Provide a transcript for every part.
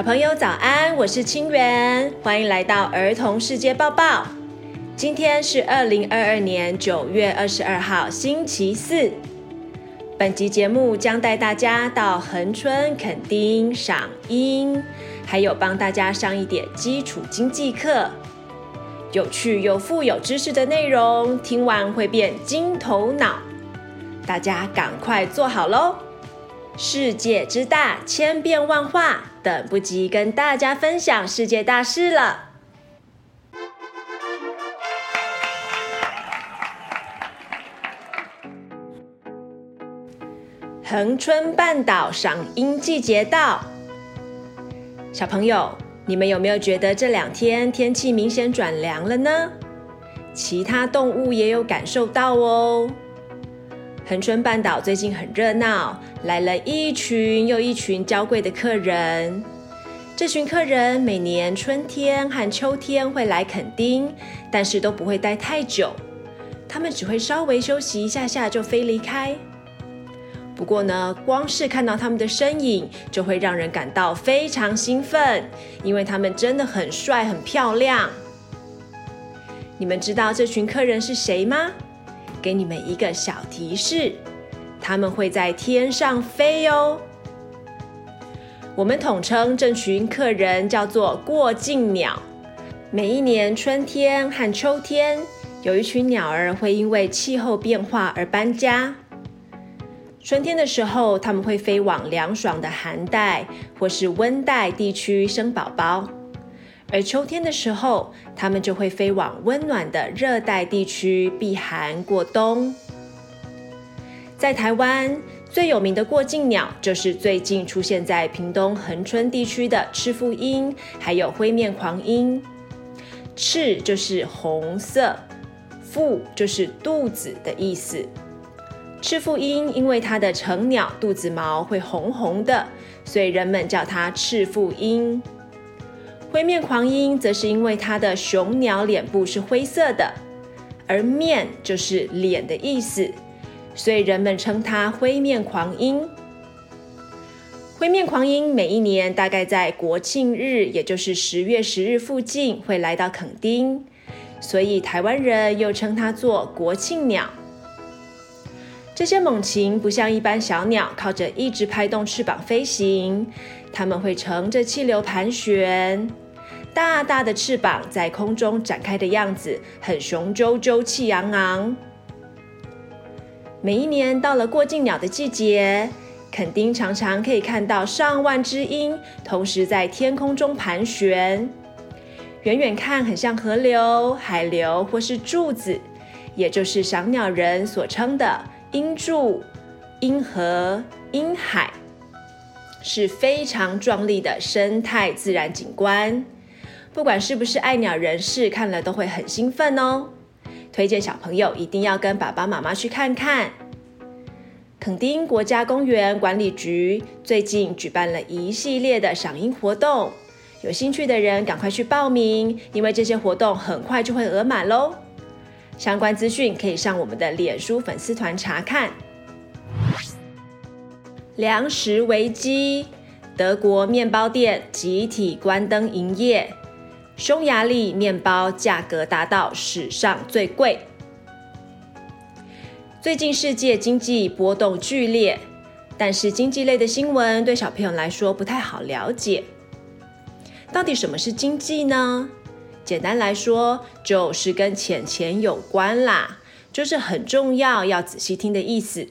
小朋友早安，我是清源，欢迎来到儿童世界报报。今天是二零二二年九月二十二号，星期四。本集节目将带大家到恒春垦丁赏樱，还有帮大家上一点基础经济课，有趣又富有知识的内容，听完会变金头脑。大家赶快坐好喽！世界之大，千变万化，等不及跟大家分享世界大事了。恒春半岛赏樱季节到，小朋友，你们有没有觉得这两天天气明显转凉了呢？其他动物也有感受到哦。恒春半岛最近很热闹，来了一群又一群娇贵的客人。这群客人每年春天和秋天会来垦丁，但是都不会待太久，他们只会稍微休息一下下就飞离开。不过呢，光是看到他们的身影，就会让人感到非常兴奋，因为他们真的很帅、很漂亮。你们知道这群客人是谁吗？给你们一个小提示，他们会在天上飞哦。我们统称这群客人叫做过境鸟。每一年春天和秋天，有一群鸟儿会因为气候变化而搬家。春天的时候，他们会飞往凉爽的寒带或是温带地区生宝宝。而秋天的时候，它们就会飞往温暖的热带地区避寒过冬。在台湾，最有名的过境鸟就是最近出现在屏东恒春地区的赤腹鹰，还有灰面狂鹰。赤就是红色，腹就是肚子的意思。赤腹鹰因为它的成鸟肚子毛会红红的，所以人们叫它赤腹鹰。灰面狂鹰则是因为它的雄鸟脸部是灰色的，而面就是脸的意思，所以人们称它灰面狂鹰。灰面狂鹰每一年大概在国庆日，也就是十月十日附近会来到垦丁，所以台湾人又称它做国庆鸟。这些猛禽不像一般小鸟，靠着一直拍动翅膀飞行。它们会乘着气流盘旋，大大的翅膀在空中展开的样子，很雄赳赳、气昂昂。每一年到了过境鸟的季节，垦丁常常可以看到上万只鹰同时在天空中盘旋。远远看很像河流、海流或是柱子，也就是赏鸟人所称的鹰柱、鹰河、鹰海。是非常壮丽的生态自然景观，不管是不是爱鸟人士，看了都会很兴奋哦。推荐小朋友一定要跟爸爸妈妈去看看。垦丁国家公园管理局最近举办了一系列的赏樱活动，有兴趣的人赶快去报名，因为这些活动很快就会额满喽。相关资讯可以上我们的脸书粉丝团查看。粮食危机，德国面包店集体关灯营业。匈牙利面包价格达到史上最贵。最近世界经济波动剧烈，但是经济类的新闻对小朋友来说不太好了解。到底什么是经济呢？简单来说，就是跟钱钱有关啦，就是很重要，要仔细听的意思。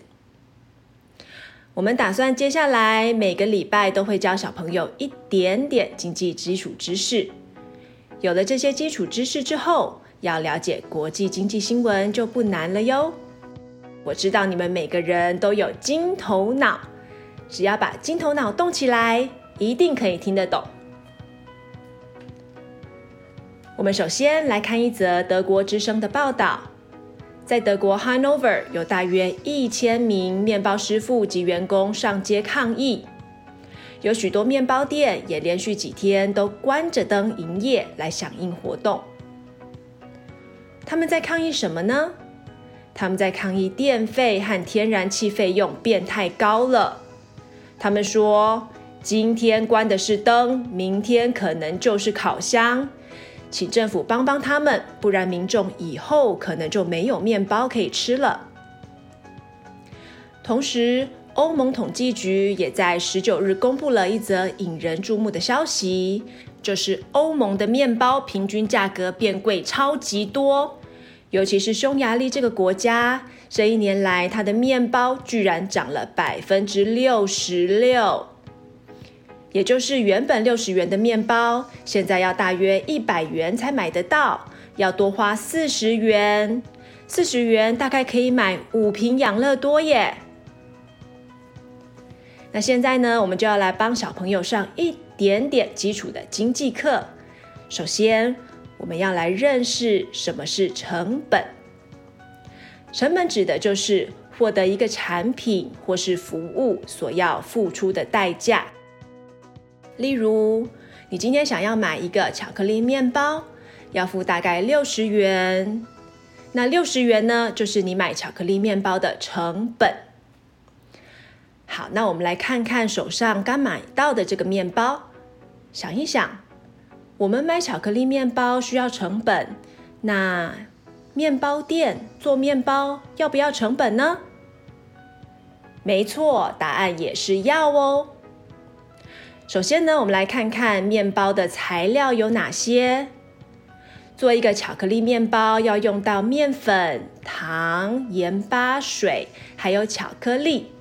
我们打算接下来每个礼拜都会教小朋友一点点经济基础知识。有了这些基础知识之后，要了解国际经济新闻就不难了哟。我知道你们每个人都有金头脑，只要把金头脑动起来，一定可以听得懂。我们首先来看一则德国之声的报道。在德国 Hanover 有大约一千名面包师傅及员工上街抗议，有许多面包店也连续几天都关着灯营业来响应活动。他们在抗议什么呢？他们在抗议电费和天然气费用变太高了。他们说，今天关的是灯，明天可能就是烤箱。请政府帮帮他们，不然民众以后可能就没有面包可以吃了。同时，欧盟统计局也在十九日公布了一则引人注目的消息，就是欧盟的面包平均价格变贵超级多，尤其是匈牙利这个国家，这一年来它的面包居然涨了百分之六十六。也就是原本六十元的面包，现在要大约一百元才买得到，要多花四十元。四十元大概可以买五瓶养乐多耶。那现在呢，我们就要来帮小朋友上一点点基础的经济课。首先，我们要来认识什么是成本。成本指的就是获得一个产品或是服务所要付出的代价。例如，你今天想要买一个巧克力面包，要付大概六十元。那六十元呢，就是你买巧克力面包的成本。好，那我们来看看手上刚买到的这个面包，想一想，我们买巧克力面包需要成本，那面包店做面包要不要成本呢？没错，答案也是要哦。首先呢，我们来看看面包的材料有哪些。做一个巧克力面包要用到面粉、糖、盐巴、水，还有巧克力。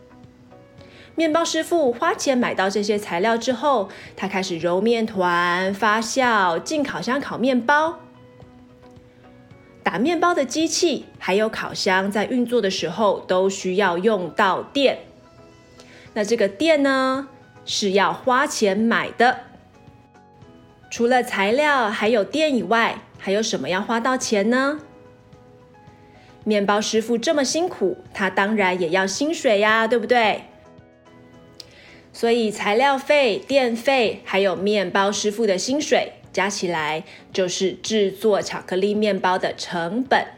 面包师傅花钱买到这些材料之后，他开始揉面团、发酵、进烤箱烤面包。打面包的机器还有烤箱在运作的时候，都需要用到电。那这个电呢？是要花钱买的。除了材料还有电以外，还有什么要花到钱呢？面包师傅这么辛苦，他当然也要薪水呀，对不对？所以材料费、电费还有面包师傅的薪水加起来，就是制作巧克力面包的成本。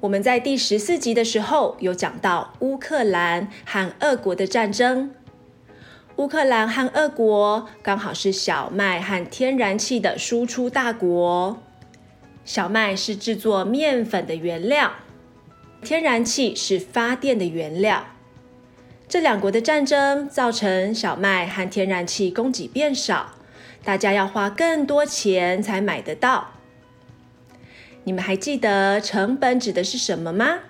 我们在第十四集的时候有讲到乌克兰和俄国的战争。乌克兰和俄国刚好是小麦和天然气的输出大国。小麦是制作面粉的原料，天然气是发电的原料。这两国的战争造成小麦和天然气供给变少，大家要花更多钱才买得到。你们还记得成本指的是什么吗？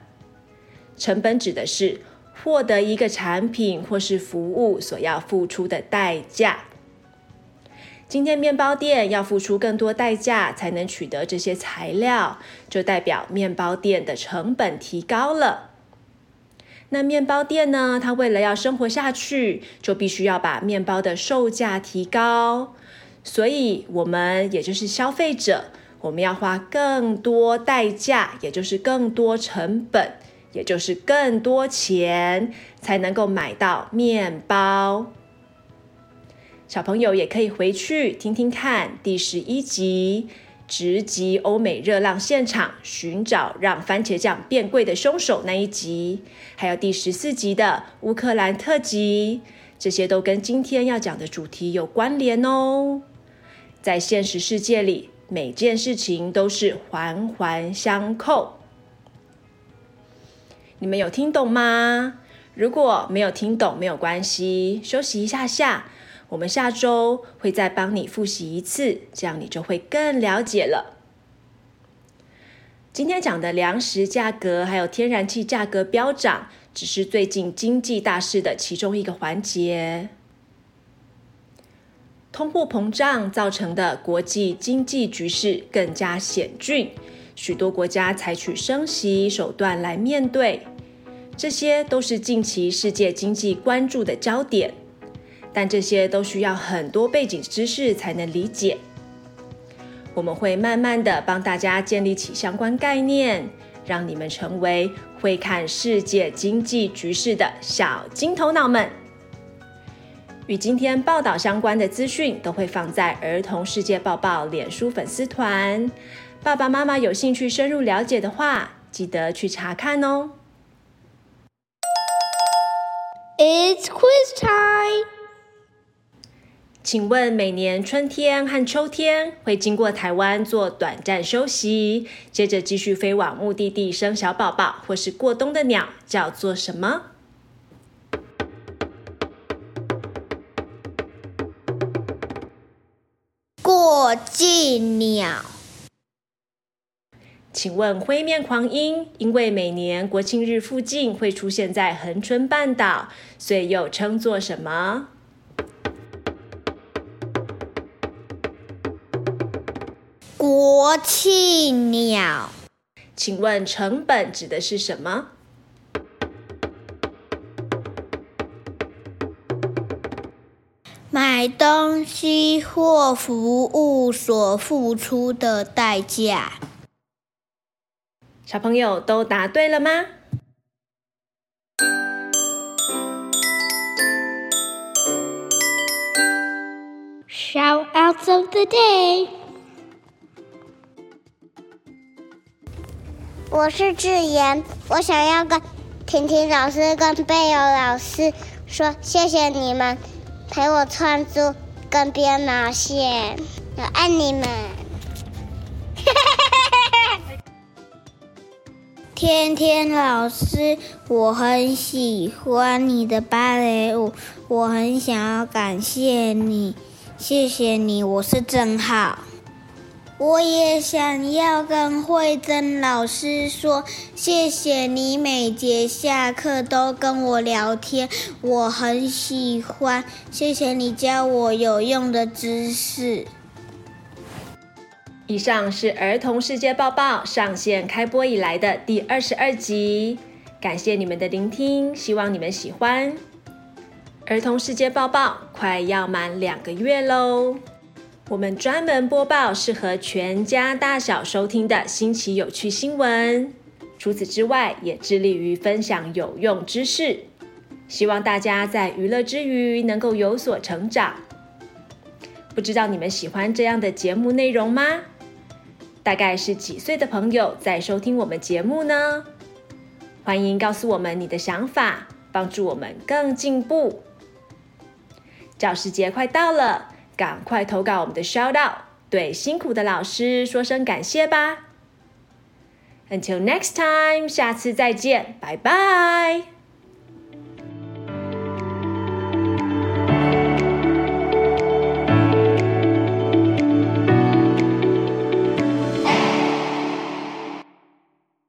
成本指的是获得一个产品或是服务所要付出的代价。今天面包店要付出更多代价才能取得这些材料，就代表面包店的成本提高了。那面包店呢？它为了要生活下去，就必须要把面包的售价提高。所以，我们也就是消费者。我们要花更多代价，也就是更多成本，也就是更多钱，才能够买到面包。小朋友也可以回去听听看第十一集，直击欧美热浪现场，寻找让番茄酱变贵的凶手那一集，还有第十四集的乌克兰特辑，这些都跟今天要讲的主题有关联哦。在现实世界里。每件事情都是环环相扣，你们有听懂吗？如果没有听懂，没有关系，休息一下下，我们下周会再帮你复习一次，这样你就会更了解了。今天讲的粮食价格还有天然气价格飙涨，只是最近经济大事的其中一个环节。通货膨胀造成的国际经济局势更加险峻，许多国家采取升息手段来面对，这些都是近期世界经济关注的焦点。但这些都需要很多背景知识才能理解。我们会慢慢的帮大家建立起相关概念，让你们成为会看世界经济局势的小金头脑们。与今天报道相关的资讯都会放在儿童世界报报脸书粉丝团，爸爸妈妈有兴趣深入了解的话，记得去查看哦。It's quiz time. 请问每年春天和秋天会经过台湾做短暂休息，接着继续飞往目的地生小宝宝或是过冬的鸟叫做什么？过季鸟。请问灰面狂鹰因为每年国庆日附近会出现在恒春半岛，所以又称作什么？国庆鸟，请问成本指的是什么？买东西或服务所付出的代价。小朋友都答对了吗？Shout-outs of the day。我是智妍，我想要跟婷婷老师跟贝友老师说，谢谢你们陪我串珠跟编毛线，我爱你们。天天老师，我很喜欢你的芭蕾舞，我很想要感谢你，谢谢你，我是正浩。我也想要跟慧珍老师说，谢谢你每节下课都跟我聊天，我很喜欢。谢谢你教我有用的知识。以上是儿童世界报报上线开播以来的第二十二集，感谢你们的聆听，希望你们喜欢。儿童世界报报快要满两个月喽。我们专门播报适合全家大小收听的新奇有趣新闻。除此之外，也致力于分享有用知识，希望大家在娱乐之余能够有所成长。不知道你们喜欢这样的节目内容吗？大概是几岁的朋友在收听我们节目呢？欢迎告诉我们你的想法，帮助我们更进步。教师节快到了。赶快投稿我们的 shout out，对辛苦的老师说声感谢吧。Until next time，下次再见，拜拜。